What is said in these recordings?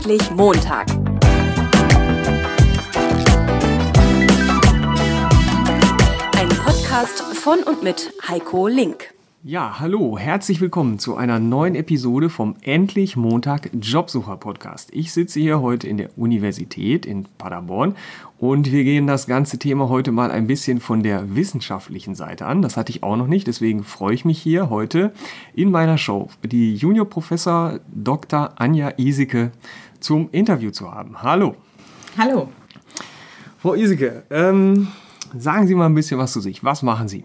Endlich Montag. Ein Podcast von und mit Heiko Link. Ja, hallo, herzlich willkommen zu einer neuen Episode vom Endlich Montag Jobsucher Podcast. Ich sitze hier heute in der Universität in Paderborn und wir gehen das ganze Thema heute mal ein bisschen von der wissenschaftlichen Seite an. Das hatte ich auch noch nicht, deswegen freue ich mich hier heute in meiner Show die Juniorprofessor Dr. Anja Isike zum Interview zu haben. Hallo. Hallo. Frau Isike, ähm, sagen Sie mal ein bisschen was zu sich. Was machen Sie?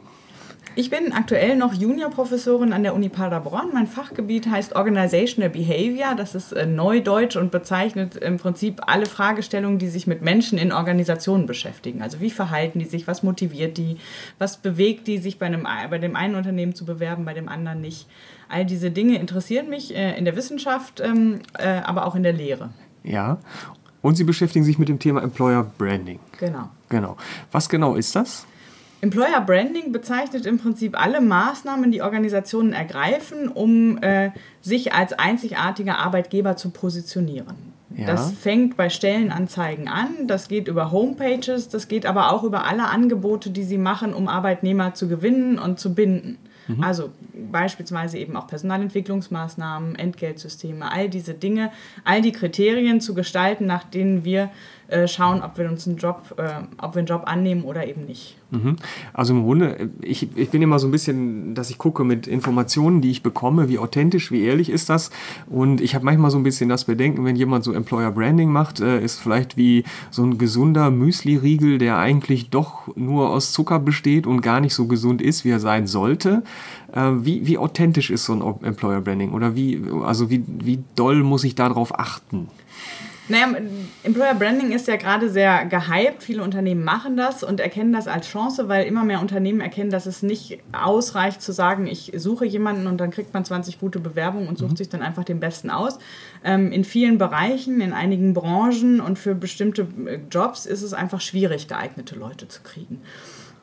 Ich bin aktuell noch Juniorprofessorin an der Uni Paderborn. Mein Fachgebiet heißt Organizational Behavior. Das ist äh, Neudeutsch und bezeichnet im Prinzip alle Fragestellungen, die sich mit Menschen in Organisationen beschäftigen. Also wie verhalten die sich, was motiviert die, was bewegt die, sich bei, einem, bei dem einen Unternehmen zu bewerben, bei dem anderen nicht. All diese Dinge interessieren mich äh, in der Wissenschaft, ähm, äh, aber auch in der Lehre. Ja, und Sie beschäftigen sich mit dem Thema Employer Branding. Genau. Genau. Was genau ist das? Employer Branding bezeichnet im Prinzip alle Maßnahmen, die Organisationen ergreifen, um äh, sich als einzigartiger Arbeitgeber zu positionieren. Ja. Das fängt bei Stellenanzeigen an, das geht über Homepages, das geht aber auch über alle Angebote, die sie machen, um Arbeitnehmer zu gewinnen und zu binden. Mhm. Also beispielsweise eben auch Personalentwicklungsmaßnahmen, Entgeltsysteme, all diese Dinge, all die Kriterien zu gestalten, nach denen wir äh, schauen, ob wir uns einen Job, äh, ob wir einen Job annehmen oder eben nicht. Mhm. Also im Grunde, ich, ich bin immer so ein bisschen, dass ich gucke mit Informationen, die ich bekomme, wie authentisch, wie ehrlich ist das. Und ich habe manchmal so ein bisschen das Bedenken, wenn jemand so Employer Branding macht, äh, ist vielleicht wie so ein gesunder Müsli-Riegel, der eigentlich doch nur aus Zucker besteht und gar nicht so gesund ist, wie er sein sollte. Äh, wie, wie authentisch ist so ein Employer Branding? Oder wie, also wie, wie doll muss ich darauf achten? Naja, Employer Branding ist ja gerade sehr gehypt. Viele Unternehmen machen das und erkennen das als Chance, weil immer mehr Unternehmen erkennen, dass es nicht ausreicht zu sagen, ich suche jemanden und dann kriegt man 20 gute Bewerbungen und sucht mhm. sich dann einfach den besten aus. Ähm, in vielen Bereichen, in einigen Branchen und für bestimmte äh, Jobs ist es einfach schwierig, geeignete Leute zu kriegen.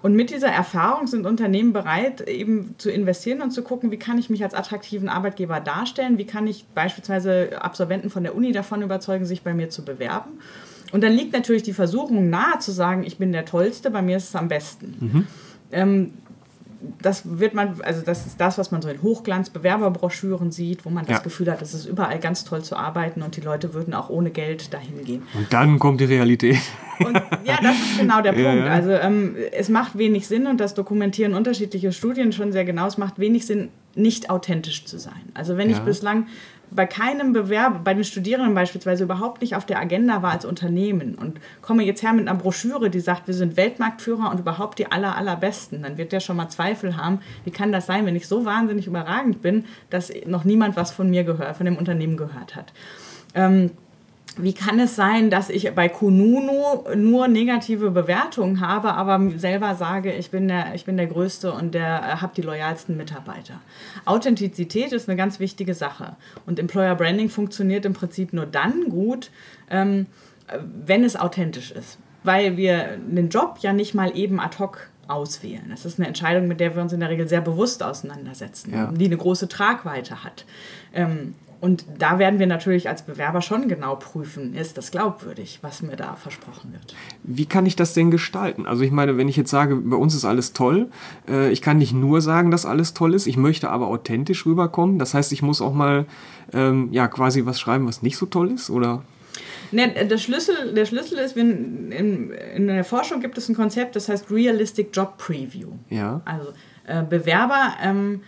Und mit dieser Erfahrung sind Unternehmen bereit, eben zu investieren und zu gucken, wie kann ich mich als attraktiven Arbeitgeber darstellen, wie kann ich beispielsweise Absolventen von der Uni davon überzeugen, sich bei mir zu bewerben. Und dann liegt natürlich die Versuchung nahe zu sagen, ich bin der Tollste, bei mir ist es am besten. Mhm. Ähm, das wird man, also das ist das, was man so in Hochglanz-Bewerberbroschüren sieht, wo man das ja. Gefühl hat, es ist überall ganz toll zu arbeiten und die Leute würden auch ohne Geld dahin gehen. Und dann kommt die Realität. Und ja, das ist genau der Punkt. Ja, ja. Also ähm, es macht wenig Sinn und das dokumentieren unterschiedliche Studien schon sehr genau. Es macht wenig Sinn, nicht authentisch zu sein. Also wenn ich bislang bei keinem Bewerber, bei den Studierenden beispielsweise überhaupt nicht auf der Agenda war als Unternehmen und komme jetzt her mit einer Broschüre, die sagt, wir sind Weltmarktführer und überhaupt die aller, allerbesten, dann wird der schon mal Zweifel haben, wie kann das sein, wenn ich so wahnsinnig überragend bin, dass noch niemand was von mir gehört, von dem Unternehmen gehört hat. Ähm, wie kann es sein, dass ich bei Kununu nur negative Bewertungen habe, aber selber sage, ich bin der, ich bin der Größte und der äh, habe die loyalsten Mitarbeiter? Authentizität ist eine ganz wichtige Sache. Und Employer Branding funktioniert im Prinzip nur dann gut, ähm, wenn es authentisch ist. Weil wir den Job ja nicht mal eben ad hoc auswählen. Das ist eine Entscheidung, mit der wir uns in der Regel sehr bewusst auseinandersetzen, ja. die eine große Tragweite hat. Ähm, und da werden wir natürlich als Bewerber schon genau prüfen, ist das glaubwürdig, was mir da versprochen wird. Wie kann ich das denn gestalten? Also ich meine, wenn ich jetzt sage, bei uns ist alles toll, äh, ich kann nicht nur sagen, dass alles toll ist, ich möchte aber authentisch rüberkommen. Das heißt, ich muss auch mal ähm, ja quasi was schreiben, was nicht so toll ist, oder? Ne, der, Schlüssel, der Schlüssel ist, in, in, in der Forschung gibt es ein Konzept, das heißt Realistic Job Preview. Ja. Also äh, Bewerber ähm,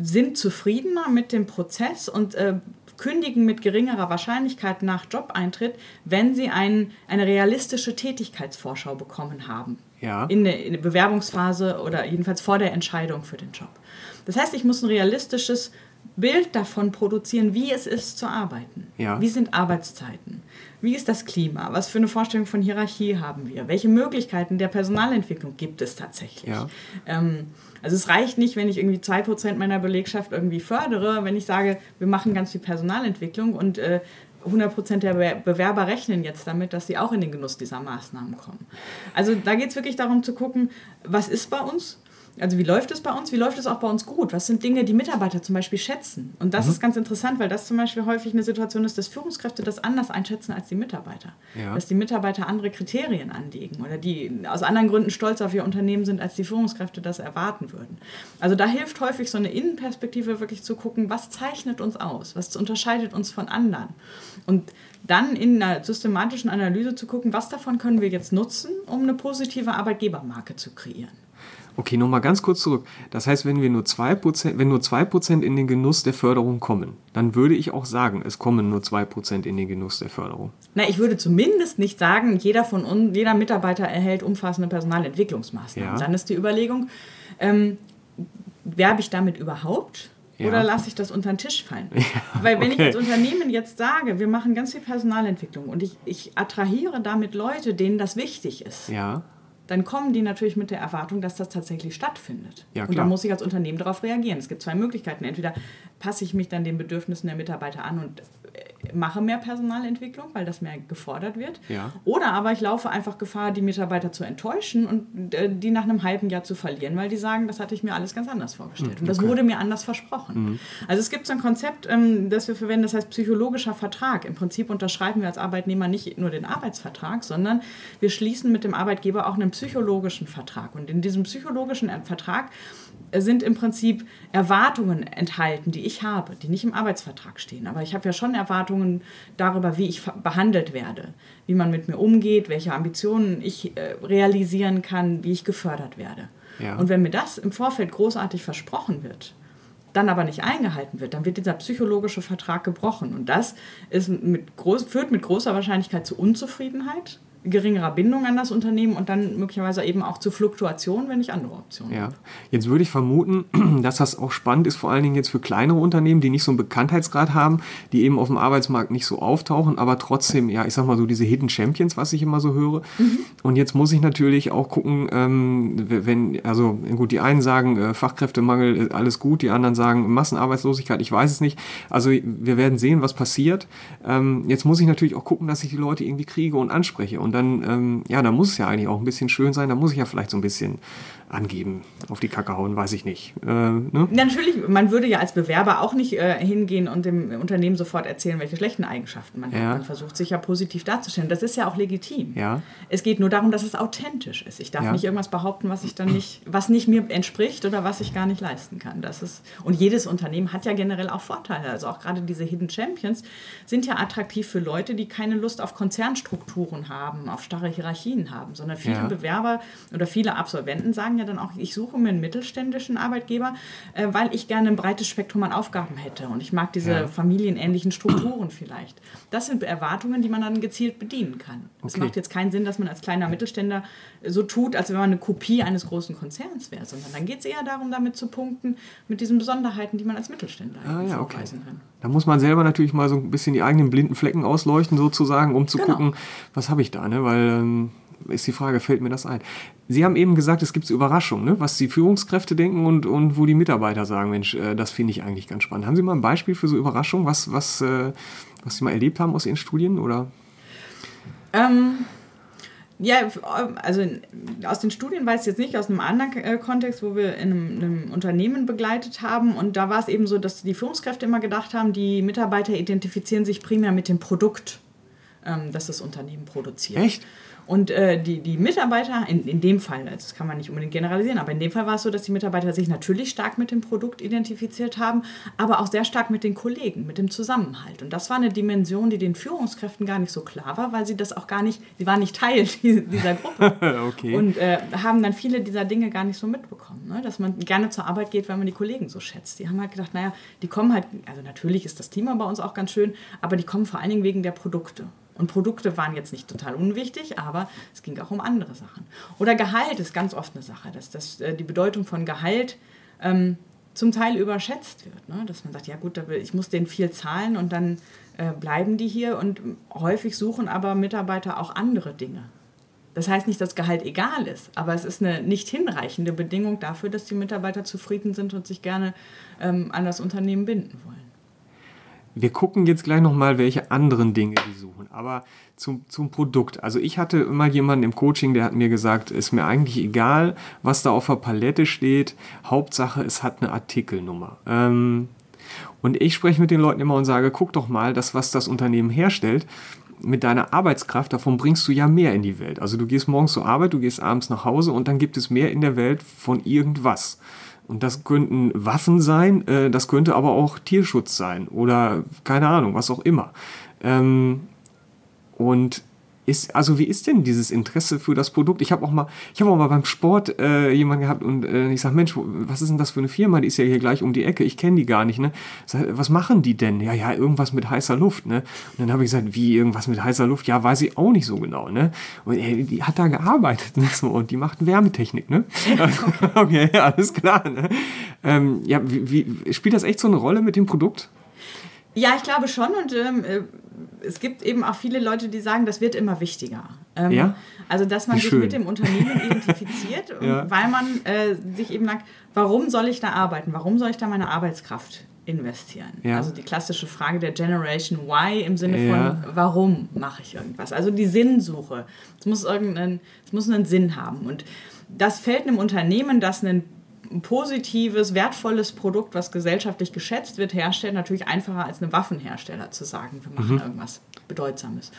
sind zufriedener mit dem Prozess und äh, kündigen mit geringerer Wahrscheinlichkeit nach Jobeintritt, wenn sie ein, eine realistische Tätigkeitsvorschau bekommen haben. Ja. In, der, in der Bewerbungsphase oder jedenfalls vor der Entscheidung für den Job. Das heißt, ich muss ein realistisches Bild davon produzieren, wie es ist zu arbeiten. Ja. Wie sind Arbeitszeiten? Wie ist das Klima? Was für eine Vorstellung von Hierarchie haben wir? Welche Möglichkeiten der Personalentwicklung gibt es tatsächlich? Ja. Ähm, also es reicht nicht, wenn ich irgendwie 2% meiner Belegschaft irgendwie fördere, wenn ich sage, wir machen ganz viel Personalentwicklung und äh, 100% der Bewerber rechnen jetzt damit, dass sie auch in den Genuss dieser Maßnahmen kommen. Also da geht es wirklich darum zu gucken, was ist bei uns Also wie läuft es bei uns? Wie läuft es auch bei uns gut? Was sind Dinge, die Mitarbeiter zum Beispiel schätzen? Und das mhm. ist ganz interessant, weil das zum Beispiel häufig eine Situation ist, dass Führungskräfte das anders einschätzen als die Mitarbeiter. Ja. Dass die Mitarbeiter andere Kriterien anlegen oder die aus anderen Gründen stolz auf ihr Unternehmen sind, als die Führungskräfte das erwarten würden. Also da hilft häufig so eine Innenperspektive wirklich zu gucken, was zeichnet uns aus? Was unterscheidet uns von anderen? Und dann in einer systematischen Analyse zu gucken, was davon können wir jetzt nutzen, um eine positive Arbeitgebermarke zu kreieren. Okay, nochmal ganz kurz zurück. Das heißt, wenn wir nur 2%, wenn nur 2% in den Genuss der Förderung kommen, dann würde ich auch sagen, es kommen nur 2% in den Genuss der Förderung. Na, ich würde zumindest nicht sagen, jeder von uns, jeder Mitarbeiter erhält umfassende Personalentwicklungsmaßnahmen. Ja. Dann ist die Überlegung, ähm, werbe ich damit überhaupt? Ja. Oder lasse ich das unter den Tisch fallen? Ja, Weil wenn okay. ich als Unternehmen jetzt sage, wir machen ganz viel Personalentwicklung und ich, ich attrahiere damit Leute, denen das wichtig ist, ja dann kommen die natürlich mit der Erwartung, dass das tatsächlich stattfindet. Ja, und da muss ich als Unternehmen darauf reagieren. Es gibt zwei Möglichkeiten. Entweder passe ich mich dann den Bedürfnissen der Mitarbeiter an und äh, mache mehr Personalentwicklung, weil das mehr gefordert wird. Ja. Oder aber ich laufe einfach Gefahr, die Mitarbeiter zu enttäuschen und äh, die nach einem halben Jahr zu verlieren, weil die sagen, das hatte ich mir alles ganz anders vorgestellt. Mhm, und das wurde mir anders versprochen. Mhm. Also es gibt so ein Konzept, ähm, das wir verwenden, das heißt psychologischer Vertrag. Im Prinzip unterschreiben wir als Arbeitnehmer nicht nur den Arbeitsvertrag, sondern wir schließen mit dem Arbeitgeber auch einen psychologischen Vertrag. Und in diesem psychologischen Vertrag sind im Prinzip Erwartungen enthalten, die ich habe, die nicht im Arbeitsvertrag stehen. Aber ich habe ja schon Erwartungen darüber, wie ich behandelt werde, wie man mit mir umgeht, welche Ambitionen ich äh, realisieren kann, wie ich gefördert werde. Ja. Und wenn mir das im Vorfeld großartig versprochen wird, dann aber nicht eingehalten wird, dann wird dieser psychologische Vertrag gebrochen. Und das mit groß, führt mit großer Wahrscheinlichkeit zu Unzufriedenheit geringerer Bindung an das Unternehmen und dann möglicherweise eben auch zu Fluktuationen, wenn nicht andere Optionen. Ja, jetzt würde ich vermuten, dass das auch spannend ist, vor allen Dingen jetzt für kleinere Unternehmen, die nicht so einen Bekanntheitsgrad haben, die eben auf dem Arbeitsmarkt nicht so auftauchen, aber trotzdem, ja, ich sag mal so diese Hidden Champions, was ich immer so höre. Mhm. Und jetzt muss ich natürlich auch gucken, ähm, wenn, also gut, die einen sagen äh, Fachkräftemangel, äh, alles gut, die anderen sagen Massenarbeitslosigkeit, ich weiß es nicht. Also wir werden sehen, was passiert. Ähm, jetzt muss ich natürlich auch gucken, dass ich die Leute irgendwie kriege und anspreche. Und und dann, ähm, ja, da muss es ja eigentlich auch ein bisschen schön sein. Da muss ich ja vielleicht so ein bisschen angeben, auf die Kacke hauen, weiß ich nicht. Äh, ne? Natürlich, man würde ja als Bewerber auch nicht äh, hingehen und dem Unternehmen sofort erzählen, welche schlechten Eigenschaften man ja. hat. Man versucht sich ja positiv darzustellen. Das ist ja auch legitim. Ja. Es geht nur darum, dass es authentisch ist. Ich darf ja. nicht irgendwas behaupten, was ich dann nicht, was nicht mir entspricht oder was ich gar nicht leisten kann. Das ist, und jedes Unternehmen hat ja generell auch Vorteile. Also auch gerade diese Hidden Champions sind ja attraktiv für Leute, die keine Lust auf Konzernstrukturen haben haben, auf starre Hierarchien haben, sondern viele ja. Bewerber oder viele Absolventen sagen ja dann auch, ich suche mir einen mittelständischen Arbeitgeber, äh, weil ich gerne ein breites Spektrum an Aufgaben hätte und ich mag diese ja. familienähnlichen Strukturen vielleicht. Das sind Erwartungen, die man dann gezielt bedienen kann. Okay. Es macht jetzt keinen Sinn, dass man als kleiner Mittelständler so tut, als wenn man eine Kopie eines großen Konzerns wäre, sondern dann geht es eher darum, damit zu punkten, mit diesen Besonderheiten, die man als Mittelständler ah, ja, okay. kann. Da muss man selber natürlich mal so ein bisschen die eigenen blinden Flecken ausleuchten, sozusagen, um zu genau. gucken, was habe ich da, ne? Weil ähm, ist die Frage, fällt mir das ein? Sie haben eben gesagt, es gibt Überraschungen, ne? was die Führungskräfte denken und, und wo die Mitarbeiter sagen, Mensch, äh, das finde ich eigentlich ganz spannend. Haben Sie mal ein Beispiel für so Überraschungen, was, was, äh, was Sie mal erlebt haben aus Ihren Studien? Oder? Ähm, ja, also aus den Studien weiß ich jetzt nicht, aus einem anderen äh, Kontext, wo wir in einem, einem, Unternehmen begleitet haben. Und da war es eben so, dass die Führungskräfte immer gedacht haben, die Mitarbeiter identifizieren sich primär mit dem Produkt, ähm, das das Unternehmen produziert. Echt? Und äh, die, die Mitarbeiter, in, in dem Fall, das kann man nicht unbedingt generalisieren, aber in dem Fall war es so, dass die Mitarbeiter sich natürlich stark mit dem Produkt identifiziert haben, aber auch sehr stark mit den Kollegen, mit dem Zusammenhalt. Und das war eine Dimension, die den Führungskräften gar nicht so klar war, weil sie das auch gar nicht, sie waren nicht Teil dieser Gruppe. okay. Und äh, haben dann viele dieser Dinge gar nicht so mitbekommen. Ne? Dass man gerne zur Arbeit geht, weil man die Kollegen so schätzt. Die haben halt gedacht, naja, die kommen halt, also natürlich ist das Thema bei uns auch ganz schön, aber die kommen vor allen Dingen wegen der Produkte. Und Produkte waren jetzt nicht total unwichtig, aber es ging auch um andere Sachen. Oder Gehalt ist ganz oft eine Sache, dass, dass äh, die Bedeutung von Gehalt ähm, zum Teil überschätzt wird. Ne? Dass man sagt, ja gut, ich muss denen viel zahlen und dann äh, bleiben die hier und häufig suchen aber Mitarbeiter auch andere Dinge. Das heißt nicht, dass Gehalt egal ist, aber es ist eine nicht hinreichende Bedingung dafür, dass die Mitarbeiter zufrieden sind und sich gerne ähm, an das Unternehmen binden wollen. Wir gucken jetzt gleich nochmal, welche anderen Dinge die suchen. Aber zum, zum Produkt. Also ich hatte immer jemanden im Coaching, der hat mir gesagt, ist mir eigentlich egal, was da auf der Palette steht. Hauptsache, es hat eine Artikelnummer. Ähm, und ich spreche mit den Leuten immer und sage, guck doch mal, das, was das Unternehmen herstellt, mit deiner Arbeitskraft, davon bringst du ja mehr in die Welt. Also du gehst morgens zur Arbeit, du gehst abends nach Hause und dann gibt es mehr in der Welt von irgendwas. Und das könnten Waffen sein, äh, das könnte aber auch Tierschutz sein oder keine Ahnung, was auch immer. Ähm, und ist, also wie ist denn dieses Interesse für das Produkt? Ich habe auch mal, ich habe auch mal beim Sport äh, jemanden gehabt und äh, ich sage, Mensch, was ist denn das für eine Firma? Die ist ja hier gleich um die Ecke. Ich kenne die gar nicht. Ne? Sag, was machen die denn? Ja, ja, irgendwas mit heißer Luft. Ne? Und dann habe ich gesagt, wie irgendwas mit heißer Luft? Ja, weiß ich auch nicht so genau. Ne? Und ey, die hat da gearbeitet ne? so, und die macht Wärmetechnik. Ne? okay, alles klar. Ne? Ähm, ja, wie, wie, spielt das echt so eine Rolle mit dem Produkt? Ja, ich glaube schon und ähm, äh, es gibt eben auch viele Leute, die sagen, das wird immer wichtiger. Ähm, ja? Also, dass man sich mit dem Unternehmen identifiziert, ja. weil man äh, sich eben sagt, warum soll ich da arbeiten? Warum soll ich da meine Arbeitskraft investieren? Ja. Also die klassische Frage der Generation Why im Sinne von, warum mache ich irgendwas? Also die Sinnsuche. Es muss, irgendeinen, es muss einen Sinn haben. Und das fällt einem Unternehmen, das einen ein positives, wertvolles Produkt, was gesellschaftlich geschätzt wird, herstellt, natürlich einfacher als einem Waffenhersteller zu sagen, wir machen mhm. irgendwas Bedeutsames.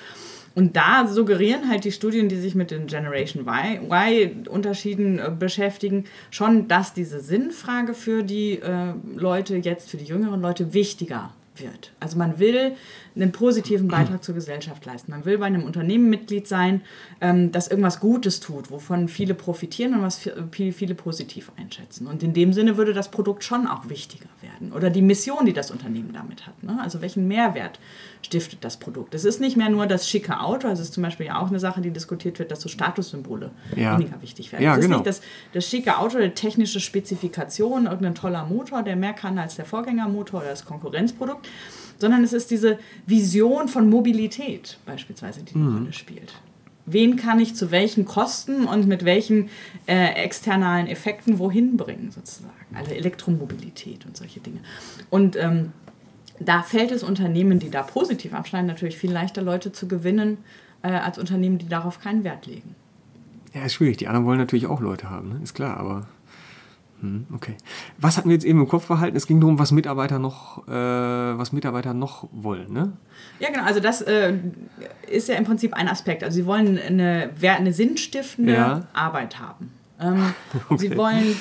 Und da suggerieren halt die Studien, die sich mit den Generation Y-Unterschieden äh, beschäftigen, schon, dass diese Sinnfrage für die äh, Leute jetzt, für die jüngeren Leute wichtiger wird. Also man will einen positiven Beitrag zur Gesellschaft leisten. Man will bei einem Unternehmen Mitglied sein, ähm, das irgendwas Gutes tut, wovon viele profitieren und was viele, viele positiv einschätzen. Und in dem Sinne würde das Produkt schon auch wichtiger werden. Oder die Mission, die das Unternehmen damit hat. Ne? Also welchen Mehrwert stiftet das Produkt. Es ist nicht mehr nur das schicke Auto, also es ist zum Beispiel ja auch eine Sache, die diskutiert wird, dass so Statussymbole ja. weniger wichtig werden. Ja, es ist genau. nicht das, das schicke Auto, die technische Spezifikation, irgendein toller Motor, der mehr kann als der Vorgängermotor oder das Konkurrenzprodukt, sondern es ist diese Vision von Mobilität beispielsweise, die eine mhm. Rolle spielt. Wen kann ich zu welchen Kosten und mit welchen äh, externalen Effekten wohin bringen, sozusagen? Also Elektromobilität und solche Dinge. Und ähm, da fällt es Unternehmen, die da positiv abschneiden, natürlich viel leichter Leute zu gewinnen, äh, als Unternehmen, die darauf keinen Wert legen. Ja, ist schwierig. Die anderen wollen natürlich auch Leute haben, ne? ist klar, aber. Hm, okay. Was hatten wir jetzt eben im Kopf verhalten? Es ging darum, was Mitarbeiter noch, äh, was Mitarbeiter noch wollen, ne? Ja, genau. Also das äh, ist ja im Prinzip ein Aspekt. Also sie wollen eine, eine sinnstiftende ja. Arbeit haben. Ähm, okay. Sie wollen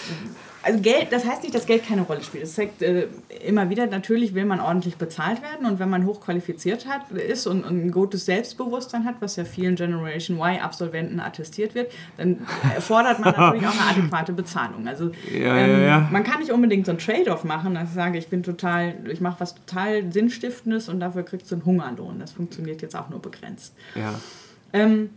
also Geld, das heißt nicht, dass Geld keine Rolle spielt. Das zeigt äh, immer wieder, natürlich will man ordentlich bezahlt werden und wenn man hochqualifiziert hat, ist und, und ein gutes Selbstbewusstsein hat, was ja vielen Generation Y-Absolventen attestiert wird, dann fordert man natürlich auch eine adäquate Bezahlung. Also ja, ähm, ja, ja. man kann nicht unbedingt so ein Trade-off machen, dass ich sage, ich bin total, ich mache was total Sinnstiftendes und dafür kriegst du einen Hungerlohn. Das funktioniert jetzt auch nur begrenzt. Ja. Ähm,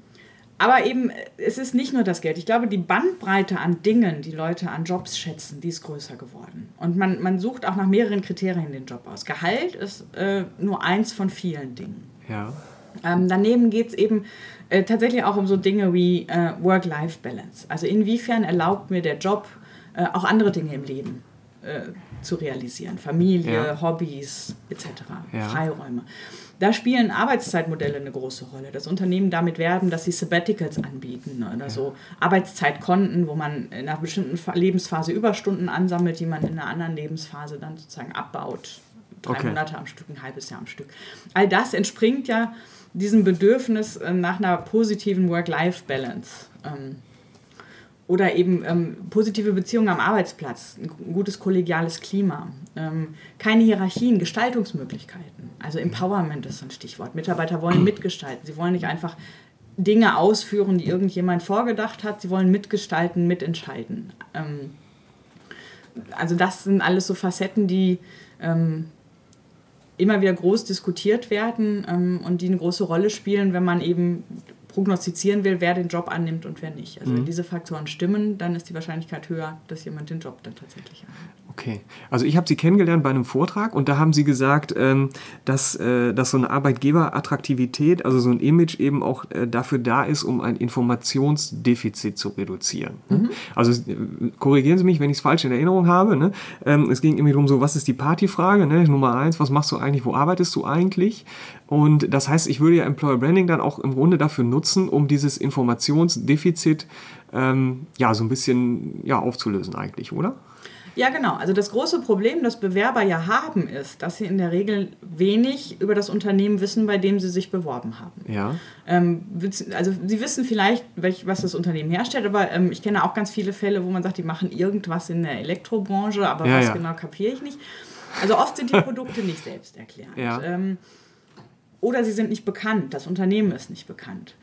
aber eben, es ist nicht nur das Geld. Ich glaube, die Bandbreite an Dingen, die Leute an Jobs schätzen, die ist größer geworden. Und man, man sucht auch nach mehreren Kriterien den Job aus. Gehalt ist äh, nur eins von vielen Dingen. Ja. Ähm, daneben geht es eben äh, tatsächlich auch um so Dinge wie äh, Work-Life-Balance. Also inwiefern erlaubt mir der Job äh, auch andere Dinge im Leben äh, zu realisieren. Familie, ja. Hobbys etc., ja. Freiräume. Da spielen Arbeitszeitmodelle eine große Rolle. Das Unternehmen damit werben, dass sie Sabbaticals anbieten oder so Arbeitszeitkonten, wo man in einer bestimmten Lebensphase Überstunden ansammelt, die man in einer anderen Lebensphase dann sozusagen abbaut. Drei okay. Monate am Stück, ein halbes Jahr am Stück. All das entspringt ja diesem Bedürfnis äh, nach einer positiven Work-Life-Balance. Oder eben ähm, positive Beziehungen am Arbeitsplatz, ein gutes kollegiales Klima, ähm, keine Hierarchien, Gestaltungsmöglichkeiten. Also Empowerment ist ein Stichwort. Mitarbeiter wollen mitgestalten. Sie wollen nicht einfach Dinge ausführen, die irgendjemand vorgedacht hat. Sie wollen mitgestalten, mitentscheiden. Ähm, also das sind alles so Facetten, die ähm, immer wieder groß diskutiert werden ähm, und die eine große Rolle spielen, wenn man eben prognostizieren will, wer den Job annimmt und wer nicht. Also mhm. wenn diese Faktoren stimmen, dann ist die Wahrscheinlichkeit höher, dass jemand den Job dann tatsächlich annimmt. Okay, also ich habe Sie kennengelernt bei einem Vortrag und da haben Sie gesagt, ähm, dass, äh, dass so eine Arbeitgeberattraktivität, also so ein Image eben auch äh, dafür da ist, um ein Informationsdefizit zu reduzieren. Mhm. Also äh, korrigieren Sie mich, wenn ich es falsch in Erinnerung habe. Ne? Ähm, es ging irgendwie darum, so was ist die Partyfrage? Ne? Nummer eins, was machst du eigentlich, wo arbeitest du eigentlich? Und das heißt, ich würde ja Employer Branding dann auch im Grunde dafür nutzen, um dieses Informationsdefizit ähm, ja so ein bisschen ja, aufzulösen eigentlich, oder? Ja, genau. Also das große Problem, das Bewerber ja haben, ist, dass sie in der Regel wenig über das Unternehmen wissen, bei dem sie sich beworben haben. Ja. Ähm, also sie wissen vielleicht, welch, was das Unternehmen herstellt, aber ähm, ich kenne auch ganz viele Fälle, wo man sagt, die machen irgendwas in der Elektrobranche, aber ja, was ja. genau kapiere ich nicht. Also oft sind die Produkte nicht selbst erklärt. Ja. Ähm, oder sie sind nicht bekannt, das Unternehmen ist nicht bekannt.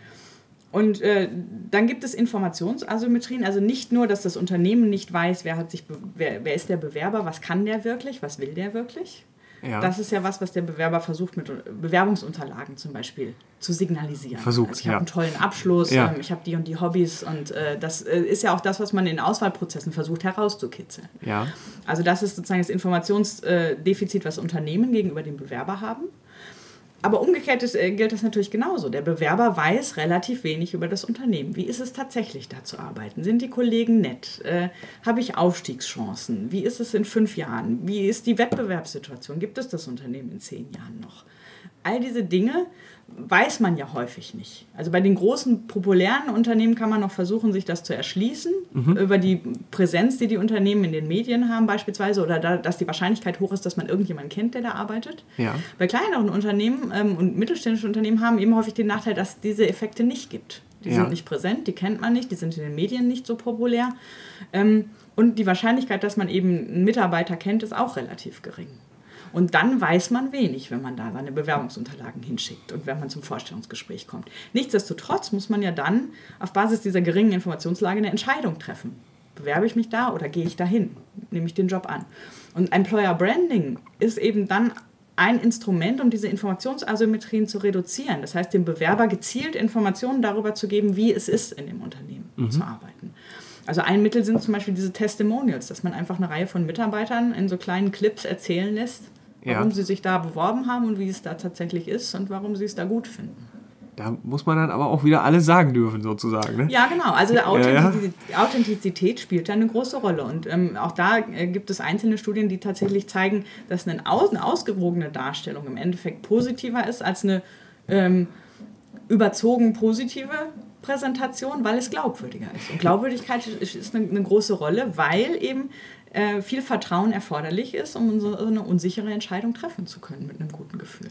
Und äh, dann gibt es Informationsasymmetrien, also nicht nur, dass das Unternehmen nicht weiß, wer, hat sich wer, wer ist der Bewerber, was kann der wirklich, was will der wirklich. Ja. Das ist ja was, was der Bewerber versucht mit Bewerbungsunterlagen zum Beispiel zu signalisieren. Versucht, also ich habe ja. einen tollen Abschluss, ja. ähm, ich habe die und die Hobbys und äh, das äh, ist ja auch das, was man in Auswahlprozessen versucht herauszukitzeln. Ja. Also das ist sozusagen das Informationsdefizit, was Unternehmen gegenüber dem Bewerber haben. Aber umgekehrt ist, äh, gilt das natürlich genauso. Der Bewerber weiß relativ wenig über das Unternehmen. Wie ist es tatsächlich da zu arbeiten? Sind die Kollegen nett? Äh, Habe ich Aufstiegschancen? Wie ist es in fünf Jahren? Wie ist die Wettbewerbssituation? Gibt es das Unternehmen in zehn Jahren noch? All diese Dinge weiß man ja häufig nicht. Also bei den großen populären Unternehmen kann man noch versuchen, sich das zu erschließen mhm. über die Präsenz, die die Unternehmen in den Medien haben beispielsweise oder da, dass die Wahrscheinlichkeit hoch ist, dass man irgendjemanden kennt, der da arbeitet. Ja. Bei kleineren Unternehmen ähm, und mittelständischen Unternehmen haben eben häufig den Nachteil, dass es diese Effekte nicht gibt. Die ja. sind nicht präsent, die kennt man nicht, die sind in den Medien nicht so populär. Ähm, und die Wahrscheinlichkeit, dass man eben einen Mitarbeiter kennt, ist auch relativ gering. Und dann weiß man wenig, wenn man da seine Bewerbungsunterlagen hinschickt und wenn man zum Vorstellungsgespräch kommt. Nichtsdestotrotz muss man ja dann auf Basis dieser geringen Informationslage eine Entscheidung treffen. Bewerbe ich mich da oder gehe ich dahin? Nehme ich den Job an? Und Employer Branding ist eben dann ein Instrument, um diese Informationsasymmetrien zu reduzieren. Das heißt, dem Bewerber gezielt Informationen darüber zu geben, wie es ist, in dem Unternehmen mhm. zu arbeiten. Also ein Mittel sind zum Beispiel diese Testimonials, dass man einfach eine Reihe von Mitarbeitern in so kleinen Clips erzählen lässt, warum ja. sie sich da beworben haben und wie es da tatsächlich ist und warum sie es da gut finden. Da muss man dann aber auch wieder alles sagen dürfen, sozusagen. Ne? Ja, genau. Also Authentizität, ja, ja. Authentizität spielt da eine große Rolle. Und ähm, auch da äh, gibt es einzelne Studien, die tatsächlich zeigen, dass eine, aus, eine ausgewogene Darstellung im Endeffekt positiver ist als eine ähm, überzogen positive Präsentation, weil es glaubwürdiger ist. Und Glaubwürdigkeit ist eine, eine große Rolle, weil eben äh, viel Vertrauen erforderlich ist, um so eine unsichere Entscheidung treffen zu können mit einem guten Gefühl.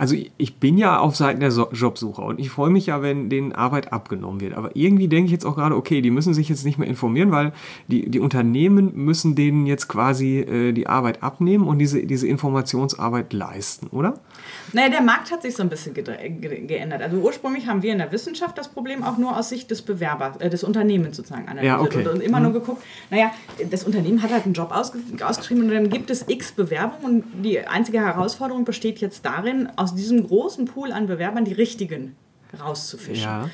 Also ich bin ja auf Seiten der Jobsucher und ich freue mich ja, wenn denen Arbeit abgenommen wird. Aber irgendwie denke ich jetzt auch gerade, okay, die müssen sich jetzt nicht mehr informieren, weil die, die Unternehmen müssen denen jetzt quasi äh, die Arbeit abnehmen und diese, diese Informationsarbeit leisten, oder? Naja, der Markt hat sich so ein bisschen ge ge geändert. Also ursprünglich haben wir in der Wissenschaft das Problem auch nur aus Sicht des Bewerbers, äh, des Unternehmens sozusagen analysiert ja, okay. und, und, immer mhm. nur geguckt, naja, das Unternehmen hat halt einen Job ausge ausgeschrieben und dann gibt es x Bewerbungen und die einzige Herausforderung besteht jetzt darin, aus aus diesem großen Pool an Bewerbern die richtigen rauszufischen. Ja.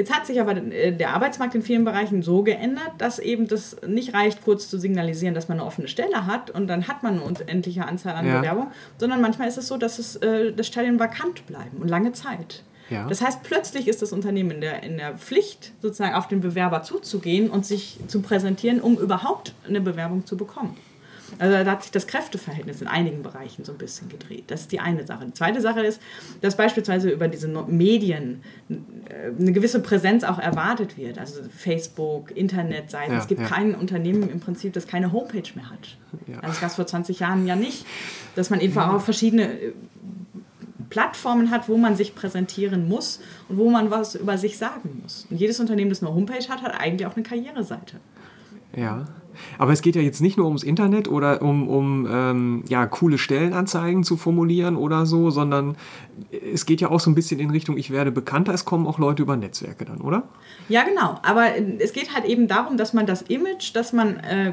Jetzt hat sich aber äh, der Arbeitsmarkt in vielen Bereichen so geändert, dass eben das nicht reicht, kurz zu signalisieren, dass man eine offene Stelle hat und dann hat man eine unendliche Anzahl an ja. Bewerbungen, sondern manchmal ist es so, dass, es, äh, dass Stellen vakant bleiben und lange Zeit. Ja. Das heißt, plötzlich ist das Unternehmen in der, in der Pflicht, sozusagen auf den Bewerber zuzugehen und sich zu präsentieren, um überhaupt eine Bewerbung zu bekommen. Also da hat sich das Kräfteverhältnis in einigen Bereichen so ein bisschen gedreht. Das ist die eine Sache. Die zweite Sache ist, dass beispielsweise über diese Medien äh, eine gewisse Präsenz auch erwartet wird. Also Facebook, Internetseiten. Ja, es gibt ja. kein Unternehmen im Prinzip, das keine Homepage mehr hat. Ja. Also das gab es vor 20 Jahren ja nicht. Dass man eben auch verschiedene äh, Plattformen hat, wo man sich präsentieren muss und wo man was über sich sagen muss. Und jedes Unternehmen, das eine Homepage hat, hat eigentlich auch eine Karriereseite. Ja. Aber es geht ja jetzt nicht nur ums Internet oder um, um ähm, ja, coole Stellenanzeigen zu formulieren oder so, sondern es geht ja auch so ein bisschen in Richtung, ich werde bekannter, es kommen auch Leute über Netzwerke dann, oder? Ja, genau. Aber es geht halt eben darum, dass man das Image, das man äh,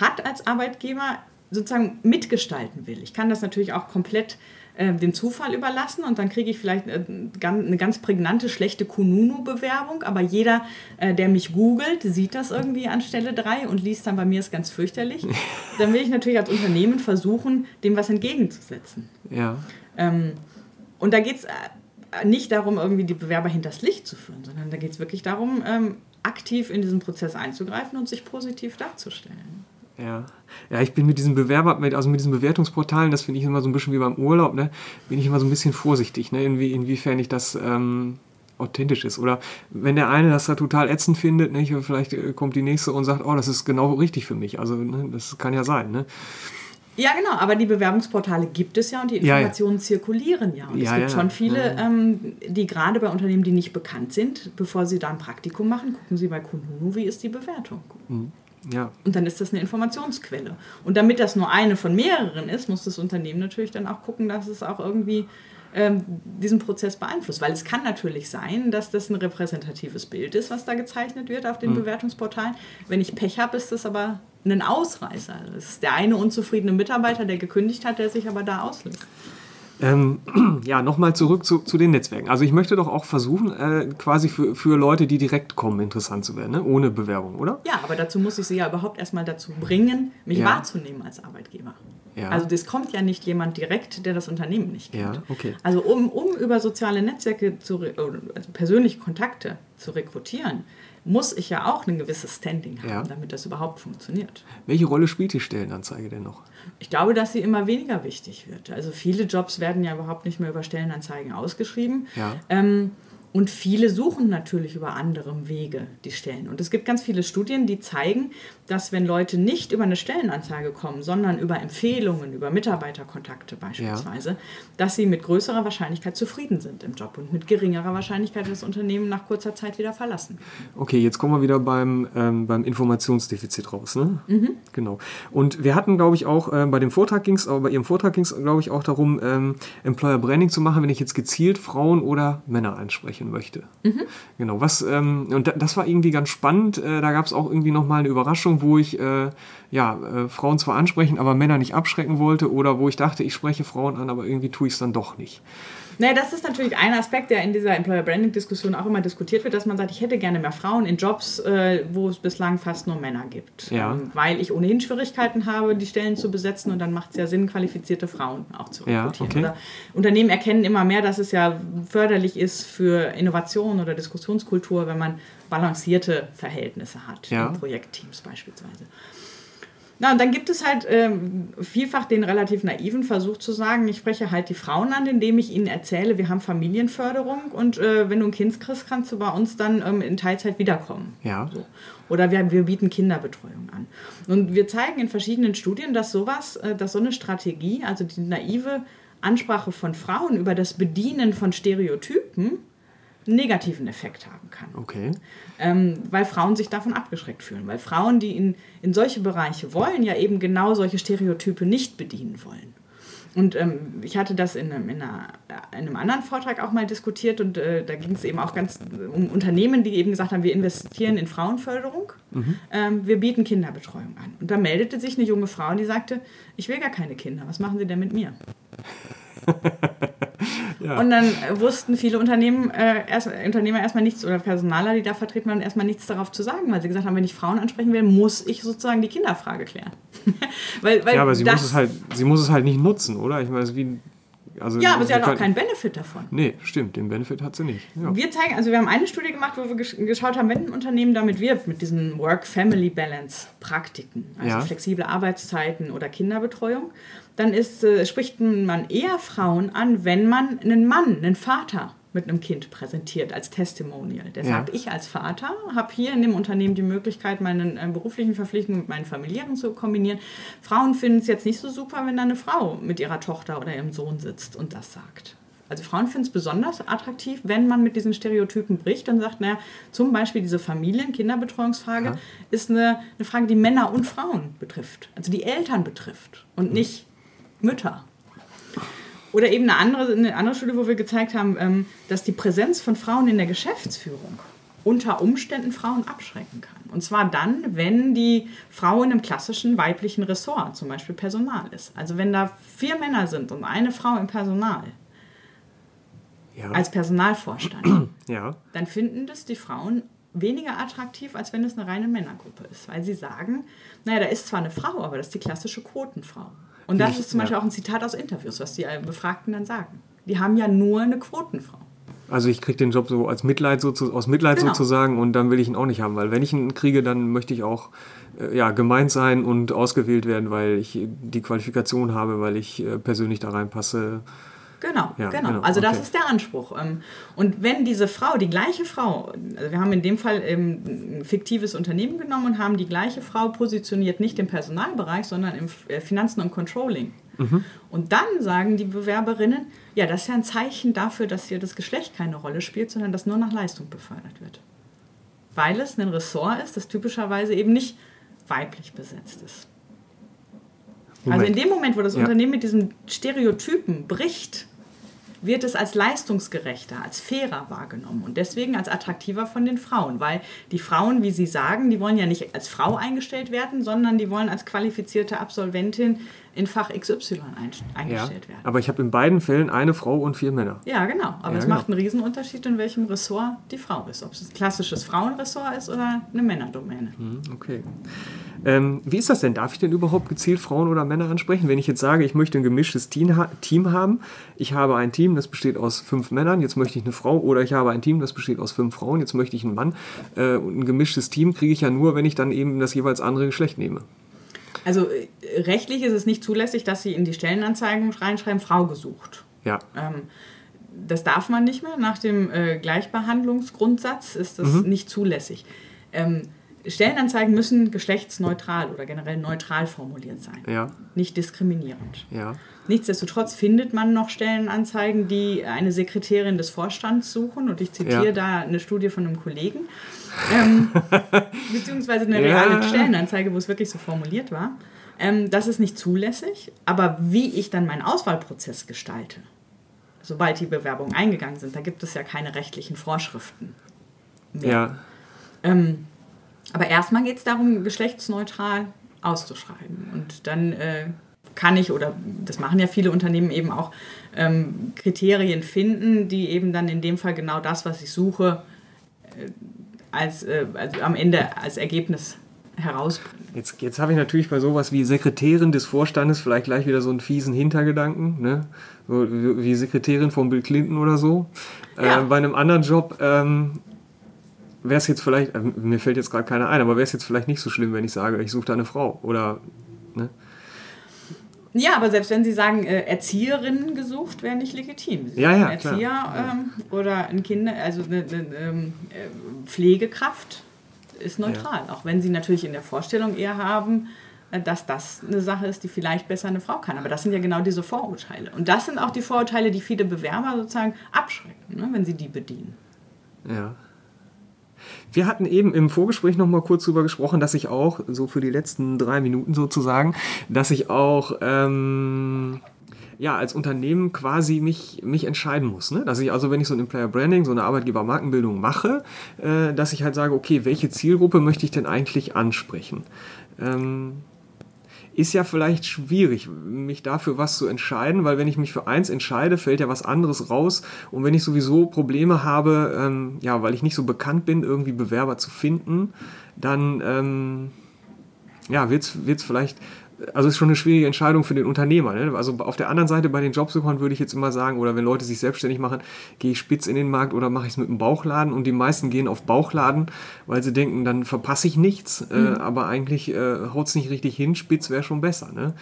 hat als Arbeitgeber, sozusagen mitgestalten will. Ich kann das natürlich auch komplett äh, dem Zufall überlassen und dann kriege ich vielleicht äh, eine ganz prägnante, schlechte Kununu-Bewerbung, aber jeder, äh, der mich googelt, sieht das irgendwie an Stelle 3 und liest dann bei mir ist ganz fürchterlich. dann will ich natürlich als Unternehmen versuchen, dem was entgegenzusetzen. Ja. Ähm, und da geht es äh, nicht darum, irgendwie die Bewerber hinters Licht zu führen, sondern da geht es wirklich darum, ähm, aktiv in diesen Prozess einzugreifen und sich positiv darzustellen. Ja. ja, ich bin mit diesen Bewerber, also mit diesen Bewertungsportalen, das finde ich immer so ein bisschen wie beim Urlaub, ne, bin ich immer so ein bisschen vorsichtig, ne, inwie, inwiefern ich das ähm, authentisch ist. Oder wenn der eine das da total ätzend findet, nicht, vielleicht äh, kommt die nächste und sagt, oh, das ist genau richtig für mich. Also ne, das kann ja sein. Ne? Ja, genau, aber die Bewerbungsportale gibt es ja und die Informationen ja, ja. zirkulieren ja. Und ja, es gibt schon viele, ähm, die gerade bei Unternehmen, die nicht bekannt sind, bevor sie da ein Praktikum machen, gucken sie bei Kununu, wie ist die Bewertung. Mhm. Ja. Und dann ist das eine Informationsquelle. Und damit das nur eine von mehreren ist, muss das Unternehmen natürlich dann auch gucken, dass es auch irgendwie ähm, diesen Prozess beeinflusst. Weil es kann natürlich sein, dass das ein repräsentatives Bild ist, was da gezeichnet wird auf den mhm. Bewertungsportalen. Wenn ich Pech habe, ist das aber ein Ausreißer. Das ist der eine unzufriedene Mitarbeiter, der gekündigt hat, der sich aber da auslöst. Ähm, ja, nochmal zurück zu, zu, den Netzwerken. Also ich möchte doch auch versuchen, äh, quasi für, für Leute, die direkt kommen, interessant zu werden, ne? ohne Bewerbung, oder? Ja, aber dazu muss ich sie ja überhaupt erstmal dazu bringen, mich ja. wahrzunehmen als Arbeitgeber. Ja. Also das kommt ja nicht jemand direkt, der das Unternehmen nicht kennt. Ja, okay. Also um, um über soziale Netzwerke, zu, also persönliche Kontakte zu rekrutieren, muss ich ja auch ein gewisses Standing haben, ja. damit das überhaupt funktioniert. Welche Rolle spielt die Stellenanzeige denn noch? Ich glaube, dass sie immer weniger wichtig wird. Also viele Jobs werden ja überhaupt nicht mehr über Stellenanzeigen ausgeschrieben. Ja. Ähm, und viele suchen natürlich über andere Wege die Stellen. Und es gibt ganz viele Studien, die zeigen, dass wenn Leute nicht über eine Stellenanzeige kommen, sondern über Empfehlungen, über Mitarbeiterkontakte beispielsweise, ja. dass sie mit größerer Wahrscheinlichkeit zufrieden sind im Job und mit geringerer Wahrscheinlichkeit das Unternehmen nach kurzer Zeit wieder verlassen. Okay, jetzt kommen wir wieder beim, ähm, beim Informationsdefizit raus. Ne? Mhm. Genau. Und wir hatten, glaube ich, auch äh, bei dem Vortrag ging es, aber bei Ihrem Vortrag ging es, glaube ich, auch darum, ähm, Employer Branding zu machen, wenn ich jetzt gezielt Frauen oder Männer anspreche ansprechen möchte. Mhm. Genau, was, ähm, und das war irgendwie ganz spannend. Äh, da gab es auch irgendwie nochmal eine Überraschung, wo ich äh, ja, äh, Frauen zwar ansprechen, aber Männer nicht abschrecken wollte oder wo ich dachte, ich spreche Frauen an, aber irgendwie tue ich es dann doch nicht. Naja, das ist natürlich ein Aspekt, der in dieser Employer Branding Diskussion auch immer diskutiert wird, dass man sagt, ich hätte gerne mehr Frauen in Jobs, äh, wo es bislang fast nur Männer gibt. Ja. Ähm, weil ich ohnehin Schwierigkeiten habe, die Stellen zu besetzen und dann macht es ja Sinn, qualifizierte Frauen auch zu rekrutieren. Ja, okay. Oder Unternehmen erkennen immer mehr, dass es ja förderlich ist für Innovation oder Diskussionskultur, wenn man balancierte Verhältnisse hat, ja. in Projektteams beispielsweise. Na, und dann gibt es halt ähm, vielfach den relativ naiven Versuch zu sagen, ich spreche halt die Frauen an, indem ich ihnen erzähle, wir haben Familienförderung und äh, wenn du ein Kind kriegst, kannst du bei uns dann ähm, in Teilzeit wiederkommen. Ja. So. Oder wir, wir bieten Kinderbetreuung an. Und wir zeigen in verschiedenen Studien, dass sowas, äh, dass so eine Strategie, also die naive Ansprache von Frauen über das Bedienen von Stereotypen, negativen Effekt haben kann. Okay. Ähm, weil Frauen sich davon abgeschreckt fühlen. Weil Frauen, die in, in solche Bereiche wollen, ja eben genau solche Stereotype nicht bedienen wollen. Und ähm, ich hatte das in einem, in, einer, in einem, anderen Vortrag auch mal diskutiert und äh, da ging es eben auch ganz um Unternehmen, die eben gesagt haben, wir investieren in Frauenförderung, mhm. ähm, wir bieten Kinderbetreuung an. Und da meldete sich eine junge Frau, die sagte, ich will gar keine Kinder, was machen Sie denn mit mir? ja. Und dann äh, wussten viele Unternehmen, äh, erst, Unternehmer erstmal nichts oder Personaler, die da vertreten waren, erstmal nichts darauf zu sagen, weil sie gesagt haben, wenn ich Frauen ansprechen will, muss ich sozusagen die Kinderfrage klären. weil, weil ja, aber sie muss, es halt, sie muss es halt nicht nutzen, oder? Ich meine, es ist wie also ja, aber sie hat auch keinen Benefit davon. Nee, stimmt, den Benefit hat sie nicht. Ja. Wir zeigen, also wir haben eine Studie gemacht, wo wir geschaut haben, wenn ein Unternehmen damit wirbt, mit diesen Work-Family-Balance-Praktiken, also ja. flexible Arbeitszeiten oder Kinderbetreuung, dann ist, äh, spricht man eher Frauen an, wenn man einen Mann, einen Vater mit einem Kind präsentiert als Testimonial. Der ja. ich als Vater habe hier in dem Unternehmen die Möglichkeit, meine äh, beruflichen Verpflichtungen mit meinen familiären zu kombinieren. Frauen finden es jetzt nicht so super, wenn da eine Frau mit ihrer Tochter oder ihrem Sohn sitzt und das sagt. Also Frauen finden es besonders attraktiv, wenn man mit diesen Stereotypen bricht und sagt, naja, zum Beispiel diese Familien-, Kinderbetreuungsfrage ja. ist eine, eine Frage, die Männer und Frauen betrifft, also die Eltern betrifft und nicht Mütter. Oder eben eine andere, eine andere Studie, wo wir gezeigt haben, ähm, dass die Präsenz von Frauen in der Geschäftsführung unter Umständen Frauen abschrecken kann. Und zwar dann, wenn die Frau in einem klassischen weiblichen Ressort, zum Beispiel Personal ist. Also wenn da vier Männer sind und eine Frau im Personal, ja. als Personalvorstand, ja. dann finden das die Frauen weniger attraktiv, als wenn es eine reine Männergruppe ist. Weil sie sagen, naja, da ist zwar eine Frau, aber das ist die klassische Quotenfrau. Und das ist zum Beispiel auch ein Zitat aus Interviews, was die Befragten dann sagen. Die haben ja nur eine Quotenfrau. Also ich kriege den Job so als Mitleid so aus Mitleid genau. sozusagen und dann will ich ihn auch nicht haben, weil wenn ich ihn kriege, dann möchte ich auch äh, ja, gemeint sein und ausgewählt werden, weil ich die Qualifikation habe, weil ich äh, persönlich da reinpasse. Genau, ja, genau, genau. Also okay. das ist der Anspruch. Ähm, und wenn diese Frau, die gleiche Frau, also wir haben in dem Fall ähm, ein fiktives Unternehmen genommen und haben die gleiche Frau positioniert, nicht im Personalbereich, sondern im äh, Finanzen und Controlling. Mhm. Und dann sagen die Bewerberinnen, ja, das ist ja ein Zeichen dafür, dass hier das Geschlecht keine Rolle spielt, sondern dass nur nach Leistung befördert wird. Weil es ein Ressort ist, das typischerweise eben nicht weiblich besetzt ist. Moment. Also in dem Moment, wo das ja. Unternehmen mit diesem Stereotypen bricht, wird es als leistungsgerechter, als fairer wahrgenommen und deswegen als attraktiver von den Frauen, weil die Frauen, wie Sie sagen, die wollen ja nicht als Frau eingestellt werden, sondern die wollen als qualifizierte Absolventin in Fach XY eingestellt ja, werden. Aber ich habe in beiden Fällen eine Frau und vier Männer. Ja, genau. Aber ja, es genau. macht einen Riesenunterschied, in welchem Ressort die Frau ist. Ob es ein klassisches Frauenressort ist oder eine Männerdomäne. Hm, okay. Ähm, wie ist das denn? Darf ich denn überhaupt gezielt Frauen oder Männer ansprechen? Wenn ich jetzt sage, ich möchte ein gemischtes Team, haben, ich habe ein Team, das besteht aus fünf Männern, jetzt möchte ich eine Frau, oder ich habe ein Team, das besteht aus fünf Frauen, jetzt möchte ich einen Mann. Äh, ein gemischtes Team kriege ich ja nur, wenn ich dann eben das jeweils andere Geschlecht nehme. Also äh, rechtlich ist es nicht zulässig, dass Sie in die Stellenanzeigen reinschreiben, Frau gesucht. Ja. Ähm, das darf man nicht mehr. Nach dem äh, Gleichbehandlungsgrundsatz ist das mhm. nicht zulässig. Ähm, Stellenanzeigen müssen geschlechtsneutral oder generell neutral formuliert sein. Ja. Nicht diskriminierend. Ja. Nichtsdestotrotz findet man noch Stellenanzeigen, die eine Sekretärin des Vorstands suchen. Und ich zitiere ja. da eine Studie von einem Kollegen. Ähm, beziehungsweise eine reale. Stellenanzeige, wo es wirklich so formuliert war. Ähm, das ist nicht zulässig. Aber wie ich dann meinen Auswahlprozess gestalte, sobald die Bewerbungen eingegangen sind, da gibt es ja keine rechtlichen Vorschriften mehr. Ja. Ähm, aber erstmal geht es darum, geschlechtsneutral auszuschreiben. Und dann äh, kann ich, oder das machen ja viele Unternehmen eben auch, ähm, Kriterien finden, die eben dann in dem Fall genau das, was ich suche, äh, als, äh, also am Ende als Ergebnis herausbringen. Jetzt, jetzt habe ich natürlich bei sowas wie Sekretärin des Vorstandes vielleicht gleich wieder so einen fiesen Hintergedanken, ne? so, wie Sekretärin von Bill Clinton oder so. Ja. Äh, bei einem anderen Job ähm, wäre es jetzt vielleicht, äh, mir fällt jetzt gerade keiner ein, aber wäre es jetzt vielleicht nicht so schlimm, wenn ich sage, ich suche da eine Frau oder. Ne? Ja, aber selbst wenn Sie sagen, äh, Erzieherinnen gesucht, wäre nicht legitim. Sie ja, ja, Erzieher ähm, oder ein Kinder, also eine, eine, eine ähm, äh, Pflegekraft ist neutral. Ja. Auch wenn Sie natürlich in der Vorstellung eher haben, äh, dass das eine Sache ist, die vielleicht besser eine Frau kann. Aber das sind ja genau diese Vorurteile. Und das sind auch die Vorurteile, die viele Bewerber sozusagen abschrecken, ne, wenn sie die bedienen. Ja. Wir hatten eben im Vorgespräch noch mal kurz darüber gesprochen, dass ich auch, so für die letzten drei Minuten sozusagen, dass ich auch ähm, ja, als Unternehmen quasi mich, mich entscheiden muss. Ne? Dass ich also, wenn ich so ein Employer Branding, so eine Arbeitgeber-Markenbildung mache, äh, dass ich halt sage, okay, welche Zielgruppe möchte ich denn eigentlich ansprechen? Ähm, ist ja vielleicht schwierig, mich dafür was zu entscheiden, weil wenn ich mich für eins entscheide, fällt ja was anderes raus. Und wenn ich sowieso Probleme habe, ähm, ja, weil ich nicht so bekannt bin, irgendwie Bewerber zu finden, dann ähm, ja, wird es vielleicht also ist schon eine schwierige Entscheidung für den Unternehmer. Ne? Also auf der anderen Seite bei den Jobsuchern würde ich jetzt immer sagen, oder wenn Leute sich selbstständig machen, gehe ich spitz in den Markt oder mache ich es mit einem Bauchladen und die meisten gehen auf Bauchladen, weil sie denken, dann verpasse ich nichts, äh, mhm. äh, aber eigentlich äh, haut es nicht richtig hin, spitz wäre schon besser. Ne?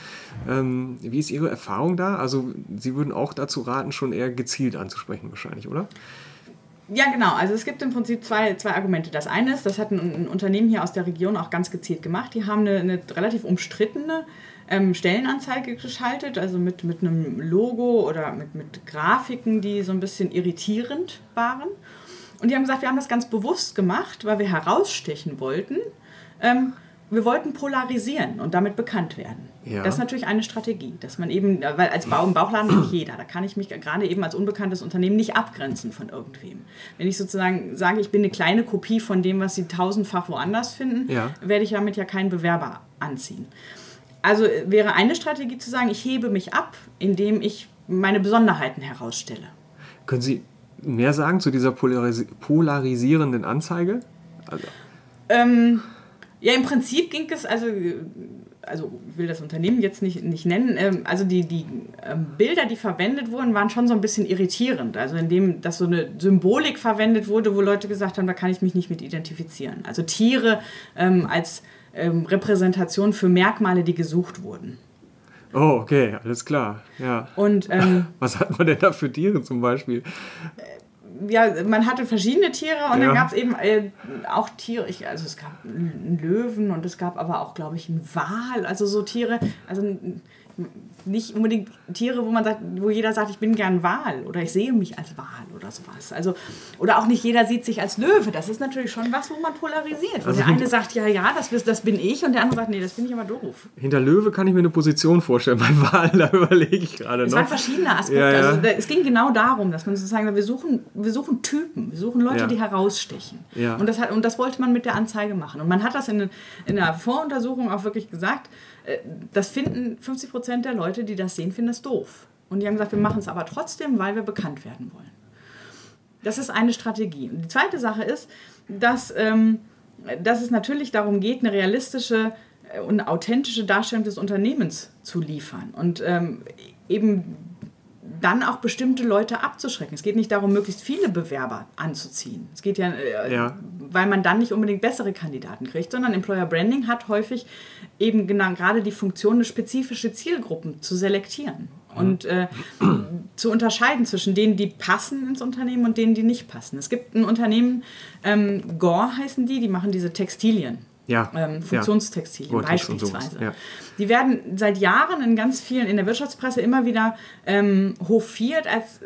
Ähm, wie ist Ihre Erfahrung da? Also Sie würden auch dazu raten, schon eher gezielt anzusprechen wahrscheinlich, oder? Ja, genau. Also es gibt im Prinzip zwei, zwei Argumente. Das eine ist, das hat ein, ein Unternehmen hier aus der Region auch ganz gezielt gemacht. Die haben eine, eine relativ umstrittene ähm, Stellenanzeige geschaltet, also mit, mit einem Logo oder mit, mit Grafiken, die so ein bisschen irritierend waren. Und die haben gesagt, wir haben das ganz bewusst gemacht, weil wir herausstechen wollten, ähm, wir wollten polarisieren und damit bekannt werden. Ja. Das ist natürlich eine Strategie, dass man eben, weil als Bau im Bauchladen bin ich jeder, da kann ich mich gerade eben als unbekanntes Unternehmen nicht abgrenzen von irgendwem. Wenn ich sozusagen sage, ich bin eine kleine Kopie von dem, was sie tausendfach woanders finden, ja. werde ich damit ja keinen Bewerber anziehen. Also äh, wäre eine Strategie zu sagen, ich hebe mich ab, indem ich meine Besonderheiten herausstelle. Können Sie mehr sagen zu dieser polaris polarisierenden Anzeige? Also. Ähm, ja, im Prinzip ging es, also, also ich will das Unternehmen jetzt nicht, nicht nennen, ähm, also die, die ähm, Bilder, die verwendet wurden, waren schon so ein bisschen irritierend. Also indem dass so eine Symbolik verwendet wurde, wo Leute gesagt haben, da kann ich mich nicht mit identifizieren. Also Tiere ähm, als ähm, Repräsentation für Merkmale, die gesucht wurden. Oh, okay, alles klar. Ja. Und was hat man denn da für Tiere zum Beispiel? Ja, man hatte verschiedene Tiere und ja. dann gab es eben äh, auch Tiere, ich, also es gab einen Löwen und es gab aber auch, glaube ich, einen Wal, also so Tiere, also nicht unbedingt Tiere, wo man sagt, wo jeder sagt, ich bin gern Wal oder ich sehe mich als Wal oder sowas. Also, oder auch nicht jeder sieht sich als Löwe. Das ist natürlich schon was, wo man polarisiert. Also der eine sagt, ja, ja, das, das bin ich und der andere sagt, nee, das bin ich aber doof. Hinter Löwe kann ich mir eine Position vorstellen. Bei Wal, da überlege ich gerade noch. Es waren verschiedene Aspekte. Ja, ja. Also, es ging genau darum, dass man sozusagen, wir suchen, wir suchen Typen, wir suchen Leute, ja. die herausstechen. Und, das hat, und das wollte man mit der Anzeige machen. Und man hat das in, in der Voruntersuchung auch wirklich gesagt, das finden 50 Prozent der Leute, die das sehen, finden das doof. Und die haben gesagt, wir machen es aber trotzdem, weil wir bekannt werden wollen. Das ist eine Strategie. Und die zweite Sache ist, dass, ähm, dass es natürlich darum geht, eine realistische äh, und authentische Darstellung des Unternehmens zu liefern. Und ähm, eben dann auch bestimmte Leute abzuschrecken. Es geht nicht darum, möglichst viele Bewerber anzuziehen. Es geht ja, äh, ja. weil man dann nicht unbedingt bessere Kandidaten kriegt, sondern Employer Branding hat häufig eben genau gerade die Funktion, eine spezifische Zielgruppen zu selektieren und äh, zu unterscheiden zwischen denen, die passen ins Unternehmen und denen, die nicht passen. Es gibt ein Unternehmen, ähm, Gore heißen die, die machen diese Textilien ja, ähm, Funktionstextilien ja. beispielsweise. Ja. Die werden seit Jahren in ganz vielen, in der Wirtschaftspresse immer wieder ähm, hofiert als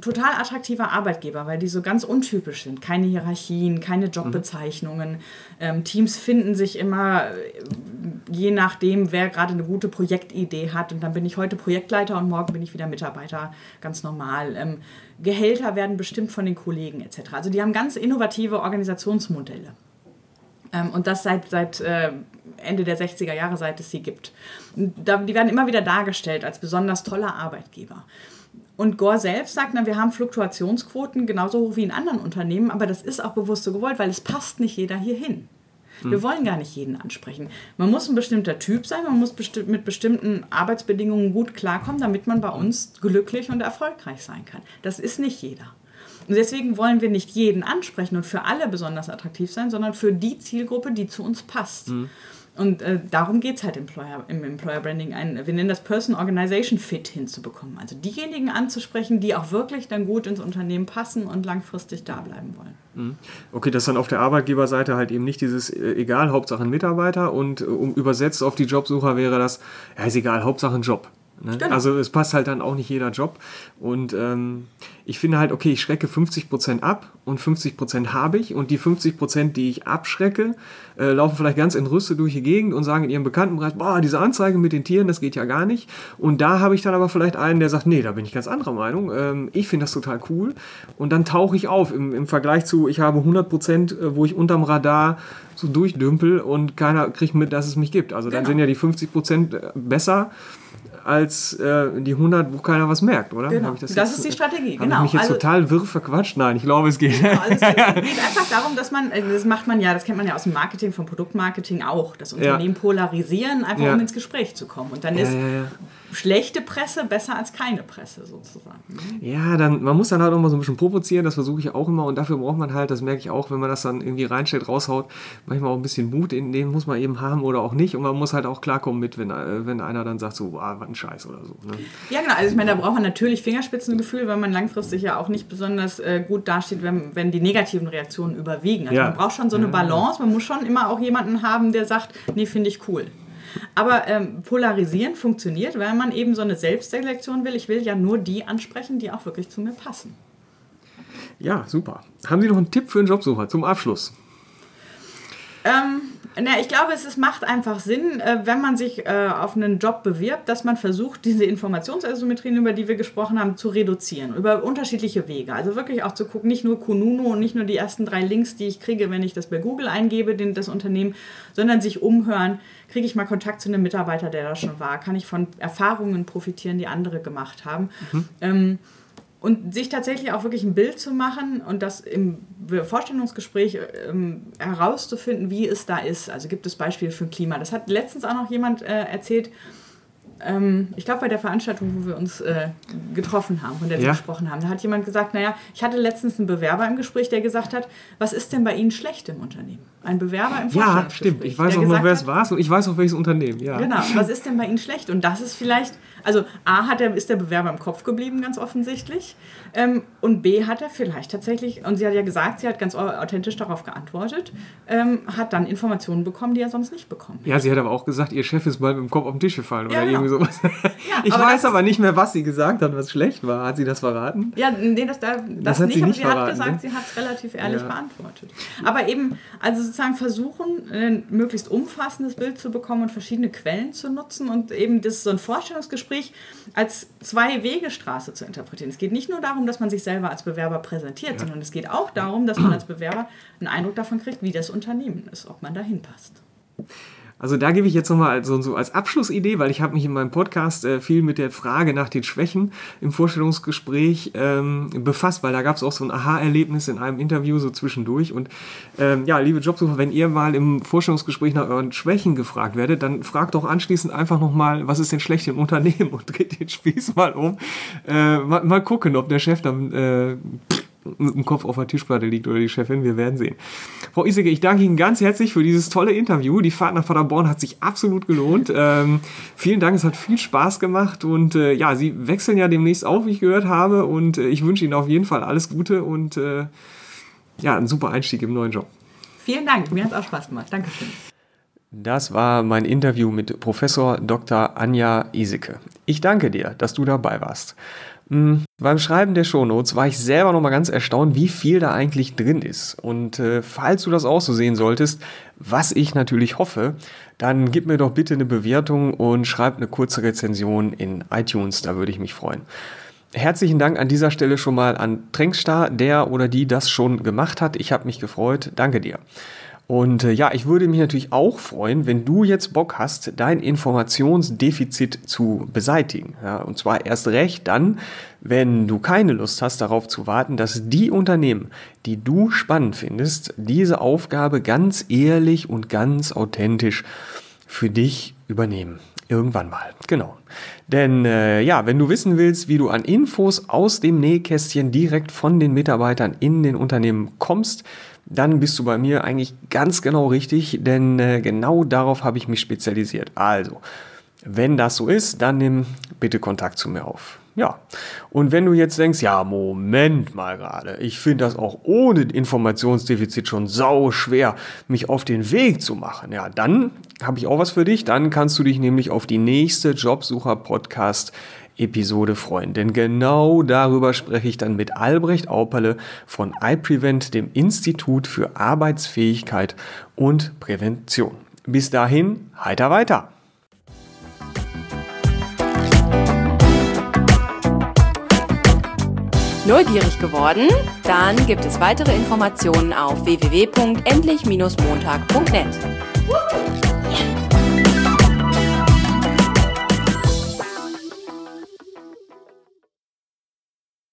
total attraktiver Arbeitgeber, weil die so ganz untypisch sind. Keine Hierarchien, keine Jobbezeichnungen. Mhm. Ähm, Teams finden sich immer äh, je nachdem, wer gerade eine gute Projektidee hat. Und dann bin ich heute Projektleiter und morgen bin ich wieder Mitarbeiter, ganz normal. Ähm, Gehälter werden bestimmt von den Kollegen etc. Also die haben ganz innovative Organisationsmodelle. Ähm, und das seit, seit äh, Ende der 60er Jahre, seit es sie gibt. Da, die werden immer wieder dargestellt als besonders toller Arbeitgeber. Und Gore selbst sagt, na, wir haben Fluktuationsquoten genauso hoch wie in anderen Unternehmen, aber das ist auch bewusst so gewollt, weil es passt nicht jeder hier hin. Wir hm. wollen gar nicht jeden ansprechen. Man muss ein bestimmter Typ sein, man muss besti mit bestimmten Arbeitsbedingungen gut klarkommen, damit man bei uns glücklich und erfolgreich sein kann. Das ist nicht jeder. Und deswegen wollen wir nicht jeden ansprechen und für alle besonders attraktiv sein, sondern für die Zielgruppe, die zu uns passt. Mhm. Und äh, darum geht es halt Employer, im Employer Branding, ein, wir nennen das Person-Organization Fit hinzubekommen. Also diejenigen anzusprechen, die auch wirklich dann gut ins Unternehmen passen und langfristig da bleiben wollen. Mhm. Okay, das ist dann auf der Arbeitgeberseite halt eben nicht dieses äh, egal, Hauptsache ein Mitarbeiter und äh, um, übersetzt auf die Jobsucher wäre das, ja ist egal, Hauptsache ein Job. Ne? Genau. Also es passt halt dann auch nicht jeder Job. Und ähm, ich finde halt, okay, ich schrecke 50% ab und 50% habe ich. Und die 50%, die ich abschrecke, äh, laufen vielleicht ganz entrüstet durch die Gegend und sagen in ihrem Bekanntenbereich, boah, diese Anzeige mit den Tieren, das geht ja gar nicht. Und da habe ich dann aber vielleicht einen, der sagt, nee, da bin ich ganz anderer Meinung. Ähm, ich finde das total cool. Und dann tauche ich auf im, im Vergleich zu, ich habe 100%, äh, wo ich unterm Radar so durchdümpel und keiner kriegt mit, dass es mich gibt. Also dann genau. sind ja die 50% äh, besser als äh, die 100, wo keiner was merkt, oder? Genau. das, das ist die Strategie, genau. Ich mich jetzt also, total wirr verquatscht? Nein, ich glaube, es geht. Genau, also es geht, einfach darum, dass man, äh, das macht man ja, das kennt man ja aus dem Marketing, vom Produktmarketing auch, das Unternehmen ja. polarisieren, einfach ja. um ins Gespräch zu kommen. Und dann ist schlechte Presse besser als keine Presse sozusagen. Ja, dann, man muss dann halt auch mal so ein bisschen provozieren, das versuche ich auch immer und dafür braucht man halt, das merke ich auch, wenn man das dann irgendwie reinstellt, raushaut, manchmal auch ein bisschen Mut, in den muss man eben haben oder auch nicht und man muss halt auch klarkommen mit, wenn, äh, wenn einer dann sagt so, wow, was ein Scheiß oder so. Ne? Ja, genau, also ich meine, da braucht man natürlich Fingerspitzengefühl, weil man langfristig ja auch nicht besonders äh, gut dasteht, wenn, wenn die negativen Reaktionen überwiegen. Also ja. man braucht schon so eine Balance, man muss schon immer auch jemanden haben, der sagt, nee, finde ich cool. Aber ähm, polarisieren funktioniert, weil man eben so eine Selbstselektion will. Ich will ja nur die ansprechen, die auch wirklich zu mir passen. Ja, super. Haben Sie noch einen Tipp für einen Jobsucher zum Abschluss? Ähm, Na, ich glaube, es ist, macht einfach Sinn, äh, wenn man sich äh, auf einen Job bewirbt, dass man versucht, diese Informationsasymmetrien, über die wir gesprochen haben, zu reduzieren. Über unterschiedliche Wege. Also wirklich auch zu gucken, nicht nur Kununu und nicht nur die ersten drei Links, die ich kriege, wenn ich das bei Google eingebe, den, das Unternehmen, sondern sich umhören. Kriege ich mal Kontakt zu einem Mitarbeiter, der da schon war? Kann ich von Erfahrungen profitieren, die andere gemacht haben? Mhm. Ähm, und sich tatsächlich auch wirklich ein Bild zu machen und das im Vorstellungsgespräch ähm, herauszufinden, wie es da ist. Also gibt es Beispiele für Klima. Das hat letztens auch noch jemand äh, erzählt, ähm, ich glaube bei der Veranstaltung, wo wir uns äh, getroffen haben, von der wir gesprochen haben, da hat jemand gesagt, naja, ich hatte letztens einen Bewerber im Gespräch, der gesagt hat, was ist denn bei Ihnen schlecht im Unternehmen? Ein Bewerber im Ja, stimmt. Ich weiß auch noch, wer es war und ich weiß auch, welches Unternehmen. Ja. Genau, was ist denn bei Ihnen schlecht? Und das ist vielleicht, also A hat der, ist der Bewerber im Kopf geblieben, ganz offensichtlich. Ähm, und B hat er vielleicht tatsächlich, und sie hat ja gesagt, sie hat ganz authentisch darauf geantwortet, ähm, hat dann Informationen bekommen, die er sonst nicht bekommen Ja, sie hat aber auch gesagt, ihr Chef ist mal mit dem Kopf auf den Tisch gefallen ja, oder genau. Irgendwie sowas. Ja, ich aber weiß aber nicht mehr, was sie gesagt hat, was schlecht war. Hat sie das verraten? Ja, nee, das, das, das hat nicht, sie nicht aber verraten, sie hat gesagt, ne? sie hat es relativ ehrlich ja. beantwortet. Aber eben, also sozusagen versuchen, ein möglichst umfassendes Bild zu bekommen und verschiedene Quellen zu nutzen und eben das so ein Vorstellungsgespräch als Zwei-Wege-Straße zu interpretieren. Es geht nicht nur darum, dass man sich selber als Bewerber präsentiert, ja. sondern es geht auch darum, dass man als Bewerber einen Eindruck davon kriegt, wie das Unternehmen ist, ob man dahin passt. Also da gebe ich jetzt nochmal so, so als Abschlussidee, weil ich habe mich in meinem Podcast äh, viel mit der Frage nach den Schwächen im Vorstellungsgespräch ähm, befasst, weil da gab es auch so ein Aha-Erlebnis in einem Interview so zwischendurch. Und ähm, ja, liebe Jobsucher, wenn ihr mal im Vorstellungsgespräch nach euren Schwächen gefragt werdet, dann fragt doch anschließend einfach nochmal, was ist denn schlecht im Unternehmen und dreht den Spieß mal um. Äh, mal, mal, gucken, ob der Chef dann... Äh, mit dem Kopf auf der Tischplatte liegt oder die Chefin. Wir werden sehen. Frau Iseke, ich danke Ihnen ganz herzlich für dieses tolle Interview. Die Fahrt nach Paderborn hat sich absolut gelohnt. Ähm, vielen Dank, es hat viel Spaß gemacht und äh, ja, Sie wechseln ja demnächst auf, wie ich gehört habe und äh, ich wünsche Ihnen auf jeden Fall alles Gute und äh, ja, einen super Einstieg im neuen Job. Vielen Dank, mir hat es auch Spaß gemacht. Dankeschön. Das war mein Interview mit Professor Dr. Anja Iseke. Ich danke dir, dass du dabei warst. Mhm. Beim Schreiben der Shownotes war ich selber noch mal ganz erstaunt, wie viel da eigentlich drin ist. Und äh, falls du das auch so sehen solltest, was ich natürlich hoffe, dann gib mir doch bitte eine Bewertung und schreib eine kurze Rezension in iTunes, da würde ich mich freuen. Herzlichen Dank an dieser Stelle schon mal an Tränkstar, der oder die das schon gemacht hat. Ich habe mich gefreut. Danke dir. Und äh, ja, ich würde mich natürlich auch freuen, wenn du jetzt Bock hast, dein Informationsdefizit zu beseitigen. Ja, und zwar erst recht dann, wenn du keine Lust hast, darauf zu warten, dass die Unternehmen, die du spannend findest, diese Aufgabe ganz ehrlich und ganz authentisch für dich übernehmen. Irgendwann mal, genau. Denn äh, ja, wenn du wissen willst, wie du an Infos aus dem Nähkästchen direkt von den Mitarbeitern in den Unternehmen kommst, dann bist du bei mir eigentlich ganz genau richtig, denn äh, genau darauf habe ich mich spezialisiert. Also, wenn das so ist, dann nimm bitte Kontakt zu mir auf. Ja, und wenn du jetzt denkst, ja, Moment mal gerade, ich finde das auch ohne Informationsdefizit schon sau schwer, mich auf den Weg zu machen, ja, dann habe ich auch was für dich. Dann kannst du dich nämlich auf die nächste Jobsucher-Podcast Episode freuen. Denn genau darüber spreche ich dann mit Albrecht Auperle von iPrevent, dem Institut für Arbeitsfähigkeit und Prävention. Bis dahin, heiter weiter! Neugierig geworden? Dann gibt es weitere Informationen auf www.endlich-montag.net.